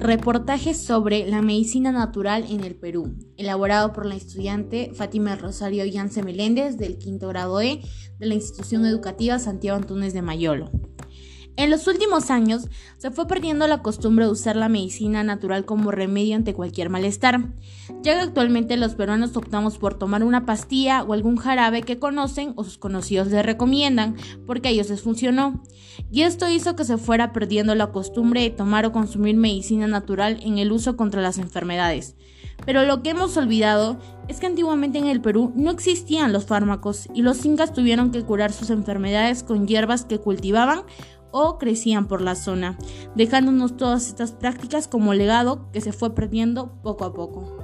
Reportaje sobre la medicina natural en el Perú, elaborado por la estudiante Fátima Rosario Yance Meléndez del quinto grado E de la institución educativa Santiago Antunes de Mayolo. En los últimos años se fue perdiendo la costumbre de usar la medicina natural como remedio ante cualquier malestar, ya que actualmente los peruanos optamos por tomar una pastilla o algún jarabe que conocen o sus conocidos les recomiendan porque a ellos les funcionó, y esto hizo que se fuera perdiendo la costumbre de tomar o consumir medicina natural en el uso contra las enfermedades. Pero lo que hemos olvidado es que antiguamente en el Perú no existían los fármacos y los incas tuvieron que curar sus enfermedades con hierbas que cultivaban o crecían por la zona, dejándonos todas estas prácticas como legado que se fue perdiendo poco a poco.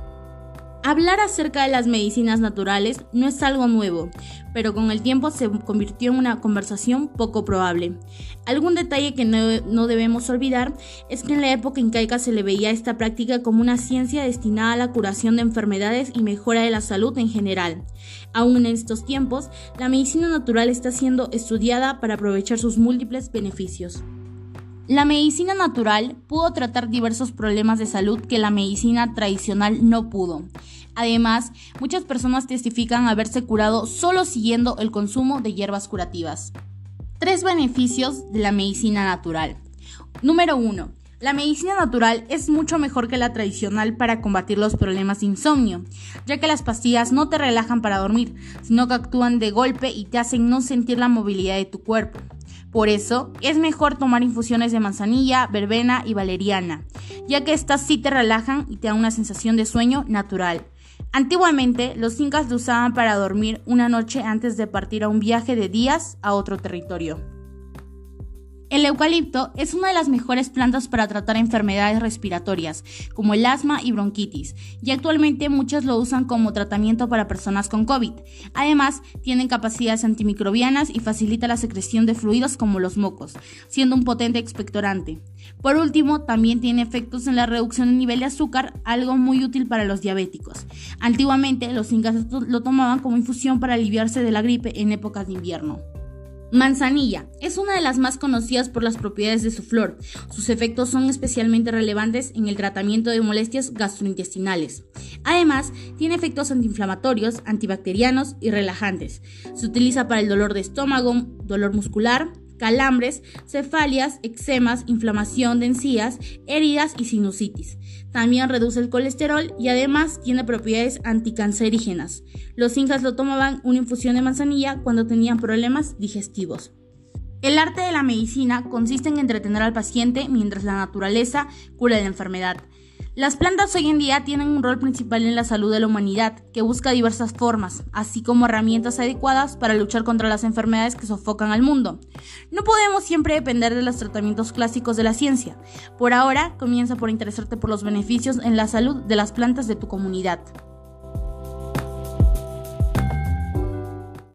Hablar acerca de las medicinas naturales no es algo nuevo, pero con el tiempo se convirtió en una conversación poco probable. Algún detalle que no, debemos olvidar es que en la época incaica se le veía esta práctica como una ciencia destinada a la curación de enfermedades y mejora de la salud en general. Aún en estos tiempos, la medicina natural está siendo estudiada para aprovechar sus múltiples beneficios. La medicina natural pudo tratar diversos problemas de salud que la medicina tradicional no pudo. Además, muchas personas testifican haberse curado solo siguiendo el consumo de hierbas curativas. Tres beneficios de la medicina natural. Número 1. La medicina natural es mucho mejor que la tradicional para combatir los problemas de insomnio, ya que las pastillas no te relajan para dormir, sino que actúan de golpe y te hacen no sentir la movilidad de tu cuerpo. Por eso, es mejor tomar infusiones de manzanilla, verbena y valeriana, ya que estas sí te relajan y te dan una sensación de sueño natural. Antiguamente, los incas lo usaban para dormir una noche antes de partir a un viaje de días a otro territorio. El eucalipto es una de las mejores plantas para tratar enfermedades respiratorias, como el asma y bronquitis, y actualmente muchos lo usan como tratamiento para personas con COVID. Además, tienen capacidades antimicrobianas y facilita la secreción de fluidos como los mocos, siendo un potente expectorante. Por último, también tiene efectos en la reducción del nivel de azúcar, algo muy útil para los diabéticos. Antiguamente, los incas lo tomaban como infusión para aliviarse de la gripe en épocas de invierno. Manzanilla es una de las más conocidas por las propiedades de su flor. Sus efectos son especialmente relevantes en el tratamiento de molestias gastrointestinales. Además, tiene efectos antiinflamatorios, antibacterianos y relajantes. Se utiliza para el dolor de estómago, dolor muscular, calambres, cefalias, eczemas, inflamación de encías, heridas y sinusitis. También reduce el colesterol y además tiene propiedades anticancerígenas. Los incas lo tomaban una infusión de manzanilla cuando tenían problemas digestivos. El arte de la medicina consiste en entretener al paciente mientras la naturaleza cura la enfermedad. Las plantas hoy en día tienen un rol principal en la salud de la humanidad, que busca diversas formas, así como herramientas adecuadas para luchar contra las enfermedades que sofocan al mundo. No podemos siempre depender de los tratamientos clásicos de la ciencia. Por ahora, comienza por interesarte por los beneficios en la salud de las plantas de tu comunidad.